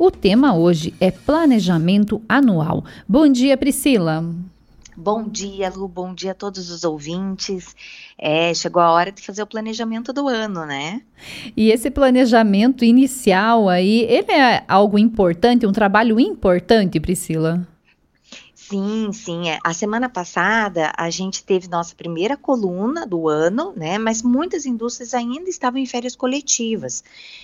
O tema hoje é planejamento anual. Bom dia, Priscila. Bom dia, Lu. Bom dia a todos os ouvintes. É, chegou a hora de fazer o planejamento do ano, né? E esse planejamento inicial aí, ele é algo importante, um trabalho importante, Priscila? Sim, sim. É. A semana passada a gente teve nossa primeira coluna do ano, né? Mas muitas indústrias ainda estavam em férias coletivas.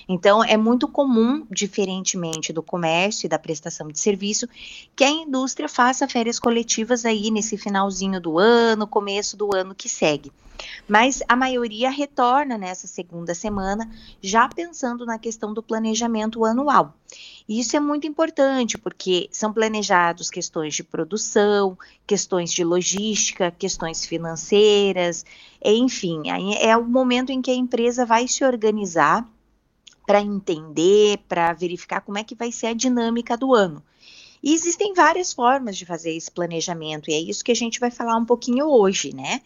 Então é muito comum, diferentemente do comércio e da prestação de serviço, que a indústria faça férias coletivas aí nesse finalzinho do ano, começo do ano que segue. Mas a maioria retorna nessa segunda semana, já pensando na questão do planejamento anual. E isso é muito importante, porque são planejados questões de produção, questões de logística, questões financeiras, enfim, é o momento em que a empresa vai se organizar para entender, para verificar como é que vai ser a dinâmica do ano. E existem várias formas de fazer esse planejamento, e é isso que a gente vai falar um pouquinho hoje, né?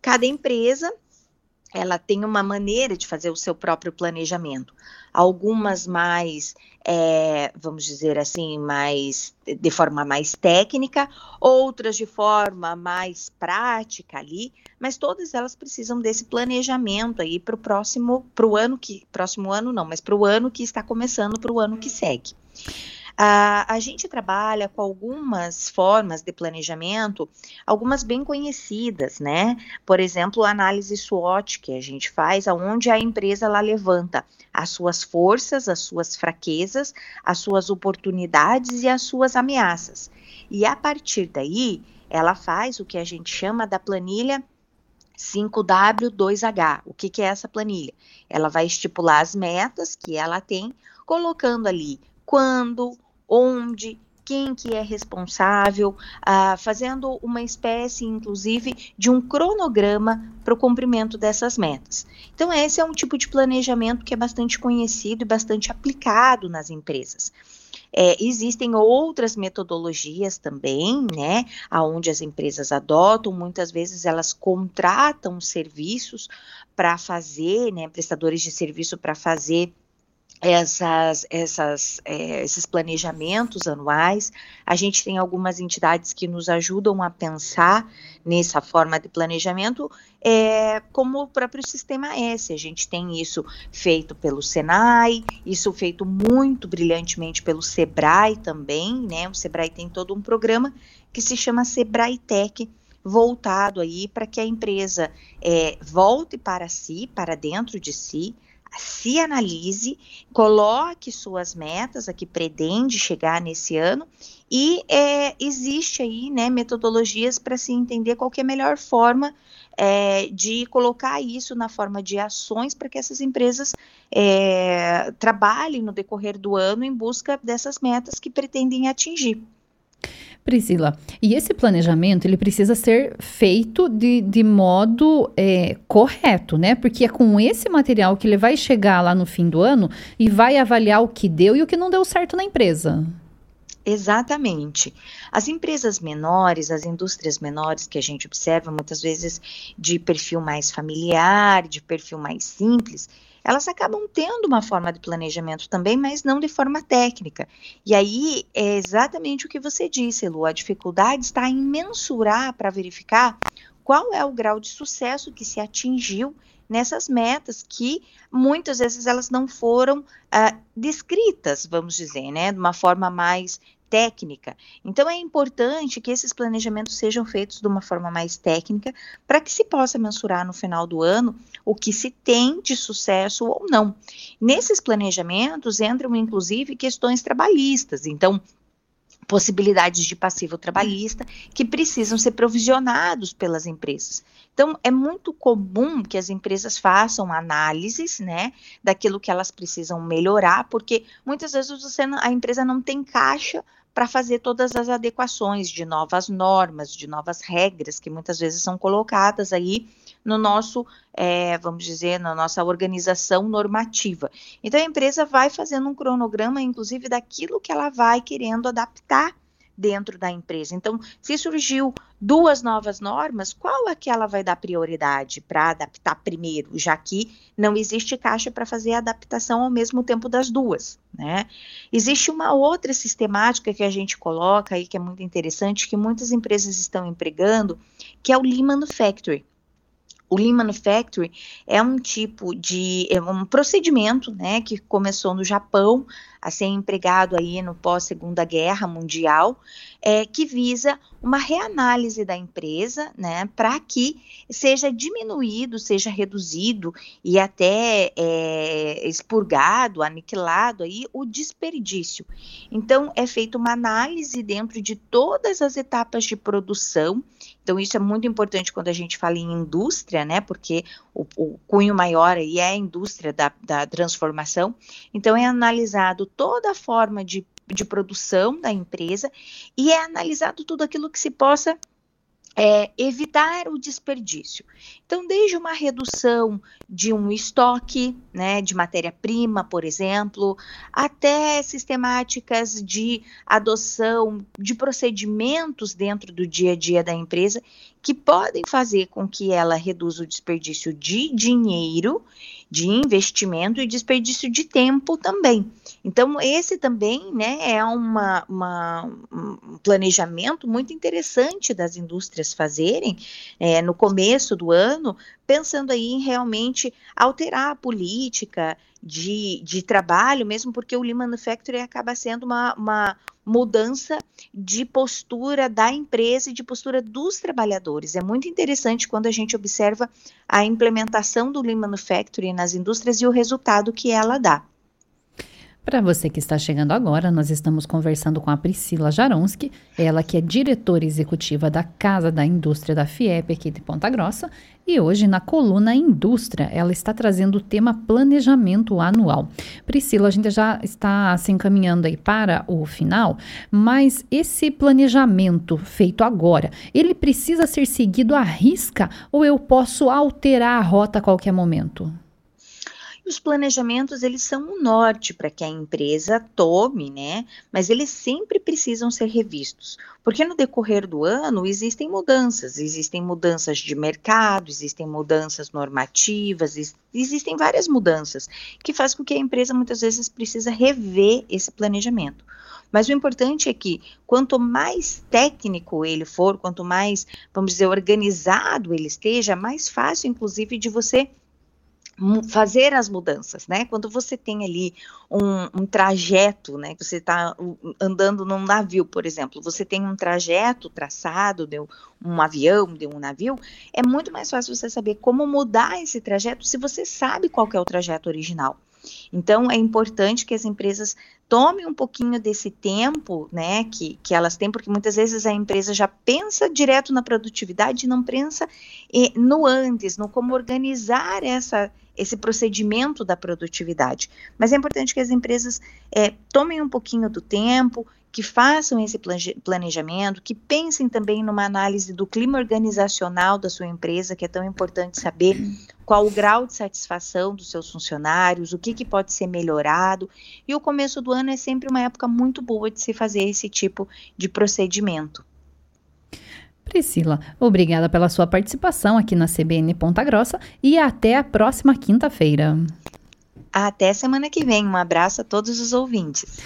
Cada empresa ela tem uma maneira de fazer o seu próprio planejamento. Algumas mais, é, vamos dizer assim, mais de forma mais técnica, outras de forma mais prática ali, mas todas elas precisam desse planejamento aí para o próximo, para o ano que, próximo ano não, mas para o ano que está começando, para o ano que segue. A, a gente trabalha com algumas formas de planejamento, algumas bem conhecidas, né? Por exemplo, a análise SWOT que a gente faz, aonde a empresa ela levanta as suas forças, as suas fraquezas, as suas oportunidades e as suas ameaças. E a partir daí, ela faz o que a gente chama da planilha 5W2H. O que, que é essa planilha? Ela vai estipular as metas que ela tem, colocando ali quando, onde, quem que é responsável, uh, fazendo uma espécie, inclusive, de um cronograma para o cumprimento dessas metas. Então, esse é um tipo de planejamento que é bastante conhecido e bastante aplicado nas empresas. É, existem outras metodologias também, né, aonde as empresas adotam, muitas vezes elas contratam serviços para fazer, né, prestadores de serviço para fazer essas, essas, é, esses planejamentos anuais. A gente tem algumas entidades que nos ajudam a pensar nessa forma de planejamento, é, como o próprio Sistema S. A gente tem isso feito pelo Senai, isso feito muito brilhantemente pelo Sebrae também, né? O Sebrae tem todo um programa que se chama Sebrae Tech, voltado aí para que a empresa é, volte para si, para dentro de si, se analise, coloque suas metas a que pretende chegar nesse ano e é, existe aí, né, metodologias para se entender qual é a melhor forma é, de colocar isso na forma de ações para que essas empresas é, trabalhem no decorrer do ano em busca dessas metas que pretendem atingir. Priscila, e esse planejamento ele precisa ser feito de, de modo é, correto, né? Porque é com esse material que ele vai chegar lá no fim do ano e vai avaliar o que deu e o que não deu certo na empresa. Exatamente. As empresas menores, as indústrias menores que a gente observa, muitas vezes de perfil mais familiar, de perfil mais simples, elas acabam tendo uma forma de planejamento também, mas não de forma técnica. E aí é exatamente o que você disse, Lu, a dificuldade está em mensurar para verificar qual é o grau de sucesso que se atingiu nessas metas que muitas vezes elas não foram uh, descritas, vamos dizer, né, de uma forma mais técnica. Então é importante que esses planejamentos sejam feitos de uma forma mais técnica para que se possa mensurar no final do ano o que se tem de sucesso ou não. Nesses planejamentos entram inclusive questões trabalhistas. Então possibilidades de passivo trabalhista que precisam ser provisionados pelas empresas. Então, é muito comum que as empresas façam análises, né, daquilo que elas precisam melhorar, porque muitas vezes você, a empresa não tem caixa para fazer todas as adequações de novas normas, de novas regras que muitas vezes são colocadas aí no nosso, é, vamos dizer, na nossa organização normativa. Então a empresa vai fazendo um cronograma, inclusive, daquilo que ela vai querendo adaptar dentro da empresa. Então, se surgiu duas novas normas, qual é que ela vai dar prioridade para adaptar primeiro, já que não existe caixa para fazer a adaptação ao mesmo tempo das duas, né? Existe uma outra sistemática que a gente coloca aí que é muito interessante, que muitas empresas estão empregando, que é o Lean Manufacturing. O Lean Manufacturing é um tipo de é um procedimento, né, que começou no Japão a ser empregado aí no pós Segunda Guerra Mundial, é, que visa uma reanálise da empresa, né, para que seja diminuído, seja reduzido e até é, expurgado, aniquilado aí o desperdício. Então é feita uma análise dentro de todas as etapas de produção. Então isso é muito importante quando a gente fala em indústria, né, porque o, o cunho maior aí é a indústria da, da transformação. Então é analisado toda a forma de de produção da empresa e é analisado tudo aquilo que se possa é, evitar o desperdício. Então, desde uma redução de um estoque, né, de matéria-prima, por exemplo, até sistemáticas de adoção de procedimentos dentro do dia a dia da empresa que podem fazer com que ela reduza o desperdício de dinheiro de investimento e desperdício de tempo também. Então, esse também né, é uma, uma, um planejamento muito interessante das indústrias fazerem é, no começo do ano, pensando aí em realmente alterar a política de, de trabalho, mesmo porque o Lean Manufacturing acaba sendo uma, uma mudança de postura da empresa e de postura dos trabalhadores. É muito interessante quando a gente observa a implementação do Lean Manufacturing nas indústrias e o resultado que ela dá. Para você que está chegando agora, nós estamos conversando com a Priscila Jaronski, ela que é diretora executiva da Casa da Indústria da FIEP aqui de Ponta Grossa, e hoje na coluna Indústria, ela está trazendo o tema planejamento anual. Priscila, a gente já está se encaminhando aí para o final, mas esse planejamento feito agora, ele precisa ser seguido à risca ou eu posso alterar a rota a qualquer momento? Os planejamentos eles são um norte para que a empresa tome, né? Mas eles sempre precisam ser revistos, porque no decorrer do ano existem mudanças, existem mudanças de mercado, existem mudanças normativas, existem várias mudanças que faz com que a empresa muitas vezes precisa rever esse planejamento. Mas o importante é que quanto mais técnico ele for, quanto mais, vamos dizer, organizado ele esteja, mais fácil, inclusive, de você fazer as mudanças, né? Quando você tem ali um, um trajeto, né? Você está andando num navio, por exemplo, você tem um trajeto traçado de um avião, de um navio, é muito mais fácil você saber como mudar esse trajeto se você sabe qual é o trajeto original. Então, é importante que as empresas tomem um pouquinho desse tempo, né, que, que elas têm, porque muitas vezes a empresa já pensa direto na produtividade e não pensa eh, no antes, no como organizar essa, esse procedimento da produtividade. Mas é importante que as empresas é, tomem um pouquinho do tempo, que façam esse planejamento, que pensem também numa análise do clima organizacional da sua empresa, que é tão importante saber qual o grau de satisfação dos seus funcionários, o que, que pode ser melhorado. E o começo do ano é sempre uma época muito boa de se fazer esse tipo de procedimento. Priscila, obrigada pela sua participação aqui na CBN Ponta Grossa e até a próxima quinta-feira. Até semana que vem. Um abraço a todos os ouvintes.